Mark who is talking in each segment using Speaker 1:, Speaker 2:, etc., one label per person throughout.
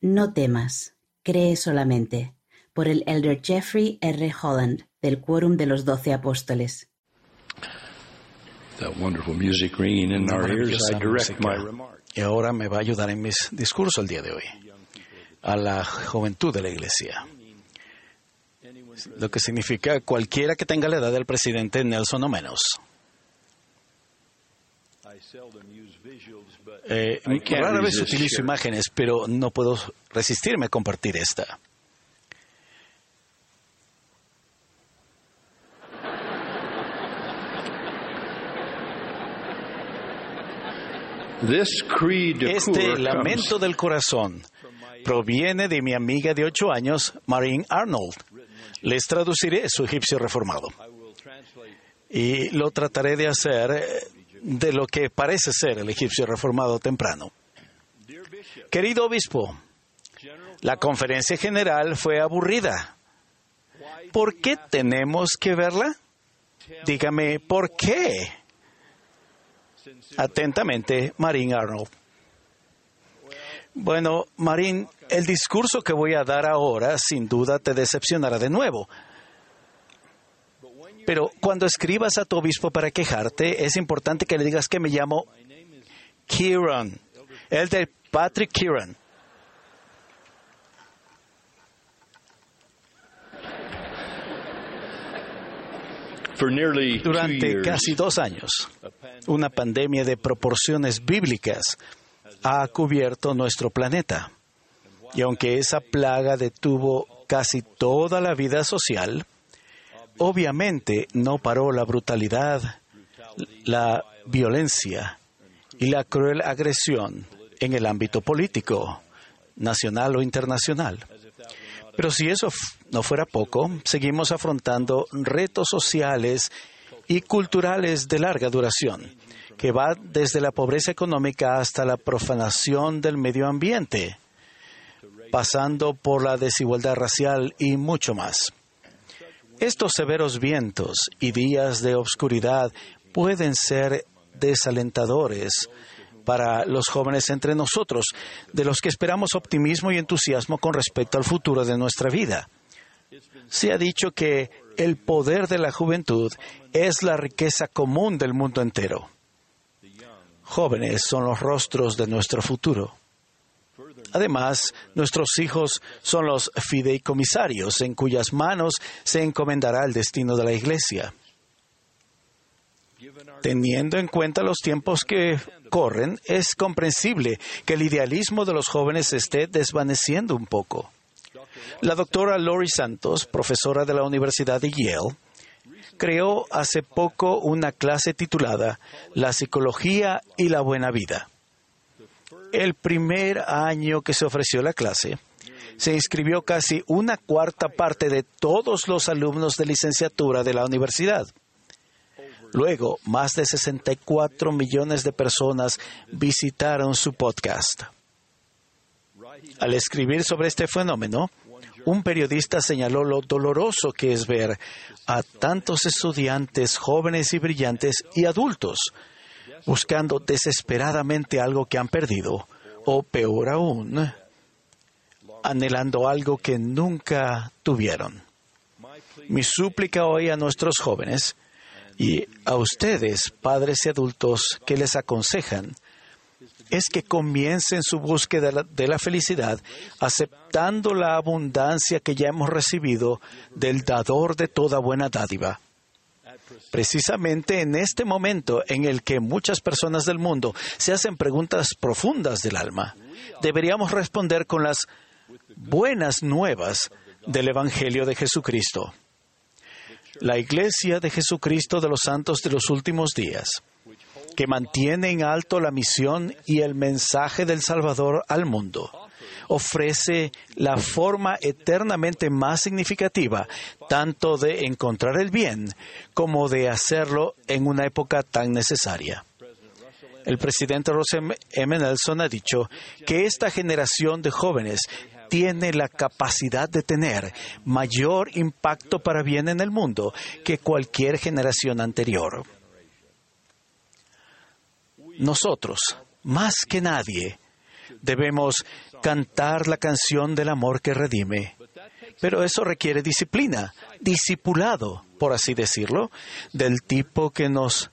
Speaker 1: No temas, cree solamente, por el elder Jeffrey R. Holland, del Quórum de los Doce Apóstoles.
Speaker 2: Y ahora me va a ayudar en mis discursos el día de hoy a la juventud de la iglesia. Lo que significa cualquiera que tenga la edad del presidente Nelson o menos. Eh, rara vez utilizo imágenes, pero no puedo resistirme a compartir esta. Este lamento del corazón proviene de mi amiga de ocho años, Marine Arnold. Les traduciré su egipcio reformado. Y lo trataré de hacer eh, de lo que parece ser el egipcio reformado temprano. Querido obispo, la conferencia general fue aburrida. ¿Por qué tenemos que verla? Dígame, ¿por qué? Atentamente, Marín Arnold. Bueno, Marín, el discurso que voy a dar ahora sin duda te decepcionará de nuevo. Pero cuando escribas a tu obispo para quejarte, es importante que le digas que me llamo Kieran, el de Patrick Kieran. Durante casi dos años, una pandemia de proporciones bíblicas ha cubierto nuestro planeta. Y aunque esa plaga detuvo casi toda la vida social, obviamente no paró la brutalidad, la violencia y la cruel agresión en el ámbito político, nacional o internacional. Pero si eso no fuera poco, seguimos afrontando retos sociales y culturales de larga duración, que va desde la pobreza económica hasta la profanación del medio ambiente, pasando por la desigualdad racial y mucho más. Estos severos vientos y días de obscuridad pueden ser desalentadores para los jóvenes entre nosotros, de los que esperamos optimismo y entusiasmo con respecto al futuro de nuestra vida. Se ha dicho que el poder de la juventud es la riqueza común del mundo entero. Jóvenes son los rostros de nuestro futuro. Además, nuestros hijos son los fideicomisarios en cuyas manos se encomendará el destino de la Iglesia. Teniendo en cuenta los tiempos que corren, es comprensible que el idealismo de los jóvenes esté desvaneciendo un poco. La doctora Lori Santos, profesora de la Universidad de Yale, creó hace poco una clase titulada La psicología y la buena vida. El primer año que se ofreció la clase, se inscribió casi una cuarta parte de todos los alumnos de licenciatura de la universidad. Luego, más de 64 millones de personas visitaron su podcast. Al escribir sobre este fenómeno, un periodista señaló lo doloroso que es ver a tantos estudiantes jóvenes y brillantes y adultos buscando desesperadamente algo que han perdido, o peor aún, anhelando algo que nunca tuvieron. Mi súplica hoy a nuestros jóvenes y a ustedes, padres y adultos que les aconsejan, es que comiencen su búsqueda de la felicidad aceptando la abundancia que ya hemos recibido del dador de toda buena dádiva. Precisamente en este momento en el que muchas personas del mundo se hacen preguntas profundas del alma, deberíamos responder con las buenas nuevas del Evangelio de Jesucristo. La Iglesia de Jesucristo de los Santos de los Últimos Días que mantiene en alto la misión y el mensaje del Salvador al mundo. Ofrece la forma eternamente más significativa tanto de encontrar el bien como de hacerlo en una época tan necesaria. El presidente Russell M. Nelson ha dicho que esta generación de jóvenes tiene la capacidad de tener mayor impacto para bien en el mundo que cualquier generación anterior. Nosotros, más que nadie, Debemos cantar la canción del amor que redime. Pero eso requiere disciplina, discipulado, por así decirlo, del tipo que nos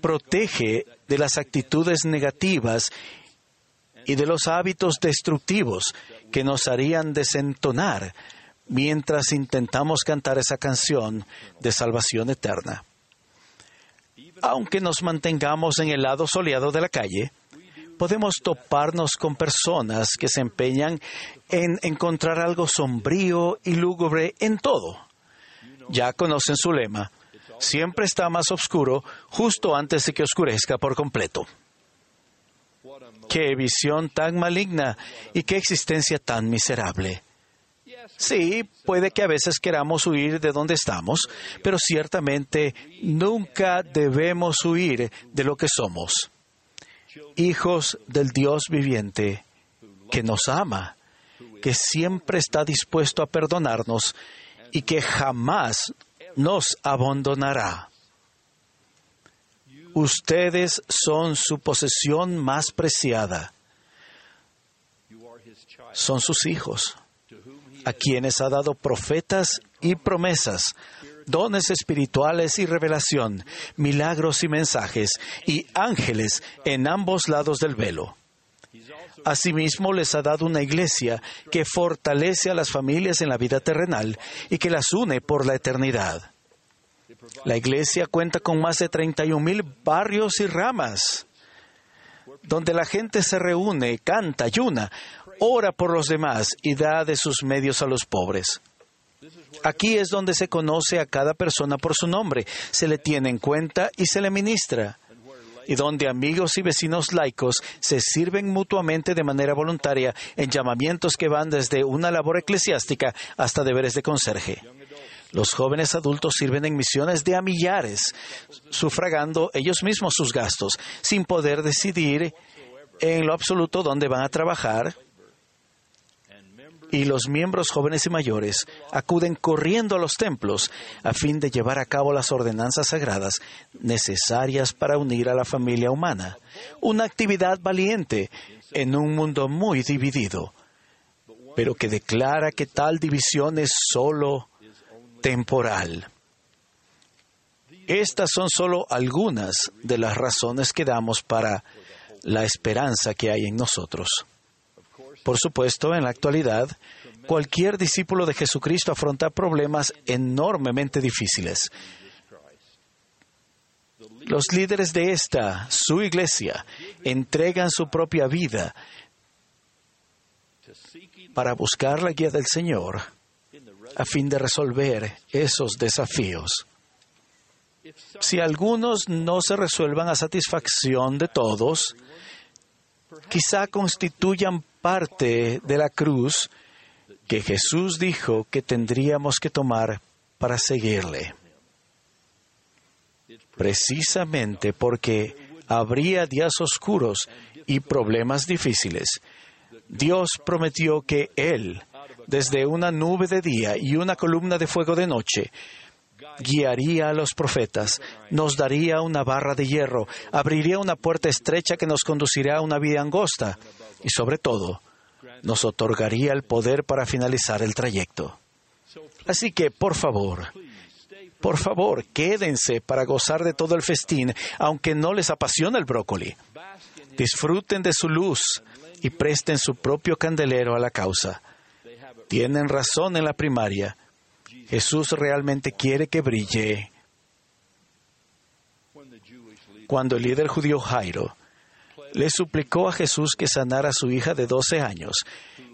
Speaker 2: protege de las actitudes negativas y de los hábitos destructivos que nos harían desentonar mientras intentamos cantar esa canción de salvación eterna. Aunque nos mantengamos en el lado soleado de la calle, podemos toparnos con personas que se empeñan en encontrar algo sombrío y lúgubre en todo. Ya conocen su lema, siempre está más oscuro justo antes de que oscurezca por completo. Qué visión tan maligna y qué existencia tan miserable. Sí, puede que a veces queramos huir de donde estamos, pero ciertamente nunca debemos huir de lo que somos. Hijos del Dios viviente, que nos ama, que siempre está dispuesto a perdonarnos y que jamás nos abandonará. Ustedes son su posesión más preciada. Son sus hijos, a quienes ha dado profetas y promesas, dones espirituales y revelación, milagros y mensajes, y ángeles en ambos lados del velo. Asimismo les ha dado una iglesia que fortalece a las familias en la vida terrenal y que las une por la eternidad. La iglesia cuenta con más de 31 mil barrios y ramas, donde la gente se reúne, canta, ayuna, ora por los demás y da de sus medios a los pobres. Aquí es donde se conoce a cada persona por su nombre, se le tiene en cuenta y se le ministra, y donde amigos y vecinos laicos se sirven mutuamente de manera voluntaria en llamamientos que van desde una labor eclesiástica hasta deberes de conserje. Los jóvenes adultos sirven en misiones de a millares, sufragando ellos mismos sus gastos, sin poder decidir en lo absoluto dónde van a trabajar. Y los miembros jóvenes y mayores acuden corriendo a los templos a fin de llevar a cabo las ordenanzas sagradas necesarias para unir a la familia humana. Una actividad valiente en un mundo muy dividido, pero que declara que tal división es solo temporal. Estas son solo algunas de las razones que damos para la esperanza que hay en nosotros. Por supuesto, en la actualidad, cualquier discípulo de Jesucristo afronta problemas enormemente difíciles. Los líderes de esta, su iglesia, entregan su propia vida para buscar la guía del Señor a fin de resolver esos desafíos. Si algunos no se resuelvan a satisfacción de todos, quizá constituyan parte de la cruz que Jesús dijo que tendríamos que tomar para seguirle. Precisamente porque habría días oscuros y problemas difíciles, Dios prometió que Él desde una nube de día y una columna de fuego de noche, guiaría a los profetas, nos daría una barra de hierro, abriría una puerta estrecha que nos conduciría a una vida angosta y sobre todo nos otorgaría el poder para finalizar el trayecto. Así que, por favor, por favor, quédense para gozar de todo el festín, aunque no les apasiona el brócoli. Disfruten de su luz y presten su propio candelero a la causa. Tienen razón en la primaria. Jesús realmente quiere que brille. Cuando el líder judío Jairo le suplicó a Jesús que sanara a su hija de 12 años,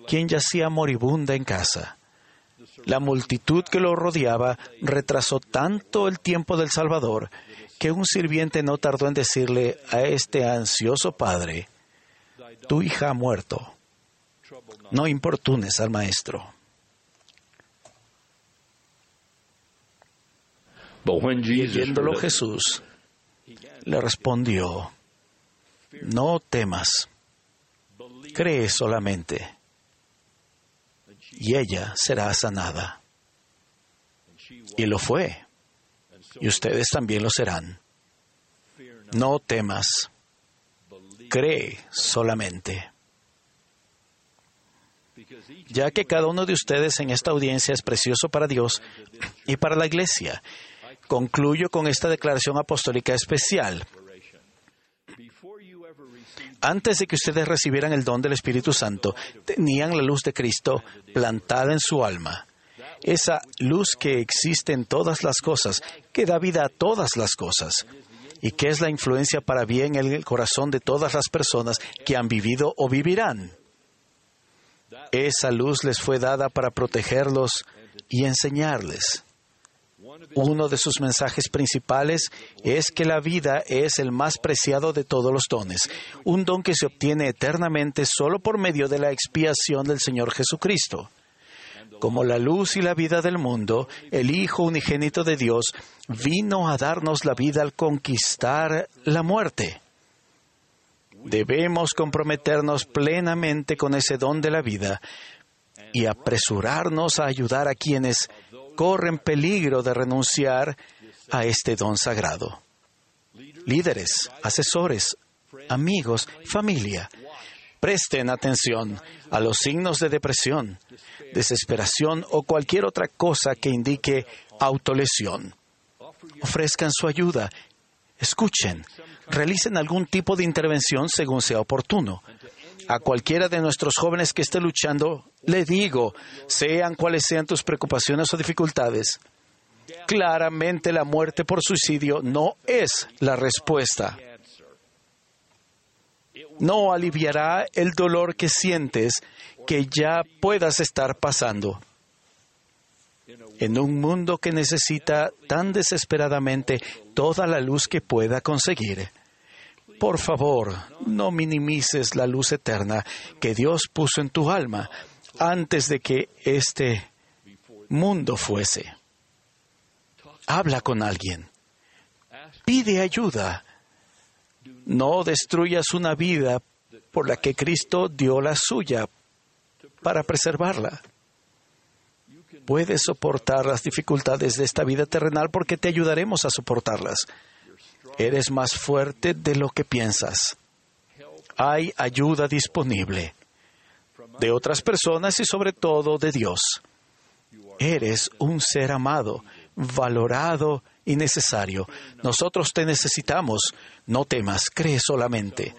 Speaker 2: quien yacía moribunda en casa. La multitud que lo rodeaba retrasó tanto el tiempo del Salvador que un sirviente no tardó en decirle a este ansioso padre, tu hija ha muerto no importunes al Maestro. Viéndolo Jesús le respondió, no temas, cree solamente, y ella será sanada. Y lo fue, y ustedes también lo serán. No temas, cree solamente. ya que cada uno de ustedes en esta audiencia es precioso para Dios y para la Iglesia. Concluyo con esta declaración apostólica especial. Antes de que ustedes recibieran el don del Espíritu Santo, tenían la luz de Cristo plantada en su alma. Esa luz que existe en todas las cosas, que da vida a todas las cosas, y que es la influencia para bien en el corazón de todas las personas que han vivido o vivirán. Esa luz les fue dada para protegerlos y enseñarles. Uno de sus mensajes principales es que la vida es el más preciado de todos los dones, un don que se obtiene eternamente solo por medio de la expiación del Señor Jesucristo. Como la luz y la vida del mundo, el Hijo unigénito de Dios vino a darnos la vida al conquistar la muerte. Debemos comprometernos plenamente con ese don de la vida y apresurarnos a ayudar a quienes corren peligro de renunciar a este don sagrado. Líderes, asesores, amigos, familia, presten atención a los signos de depresión, desesperación o cualquier otra cosa que indique autolesión. Ofrezcan su ayuda, escuchen, realicen algún tipo de intervención según sea oportuno. A cualquiera de nuestros jóvenes que esté luchando, le digo, sean cuales sean tus preocupaciones o dificultades, claramente la muerte por suicidio no es la respuesta. No aliviará el dolor que sientes que ya puedas estar pasando. En un mundo que necesita tan desesperadamente toda la luz que pueda conseguir. Por favor, no minimices la luz eterna que Dios puso en tu alma antes de que este mundo fuese. Habla con alguien. Pide ayuda. No destruyas una vida por la que Cristo dio la suya para preservarla. Puedes soportar las dificultades de esta vida terrenal porque te ayudaremos a soportarlas. Eres más fuerte de lo que piensas. Hay ayuda disponible de otras personas y sobre todo de Dios. Eres un ser amado, valorado y necesario. Nosotros te necesitamos. No temas, cree solamente.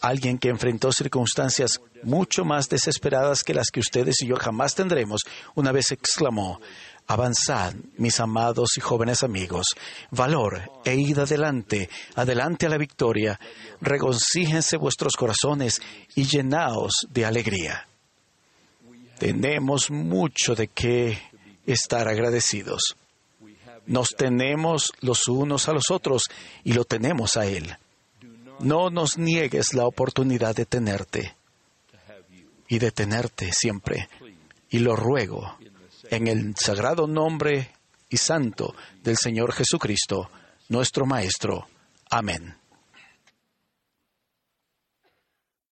Speaker 2: Alguien que enfrentó circunstancias mucho más desesperadas que las que ustedes y yo jamás tendremos, una vez exclamó, Avanzad, mis amados y jóvenes amigos, valor e id adelante, adelante a la victoria, regocíjense vuestros corazones y llenaos de alegría. Tenemos mucho de qué estar agradecidos. Nos tenemos los unos a los otros y lo tenemos a Él. No nos niegues la oportunidad de tenerte y de tenerte siempre. Y lo ruego en el sagrado nombre y santo del Señor Jesucristo, nuestro Maestro. Amén.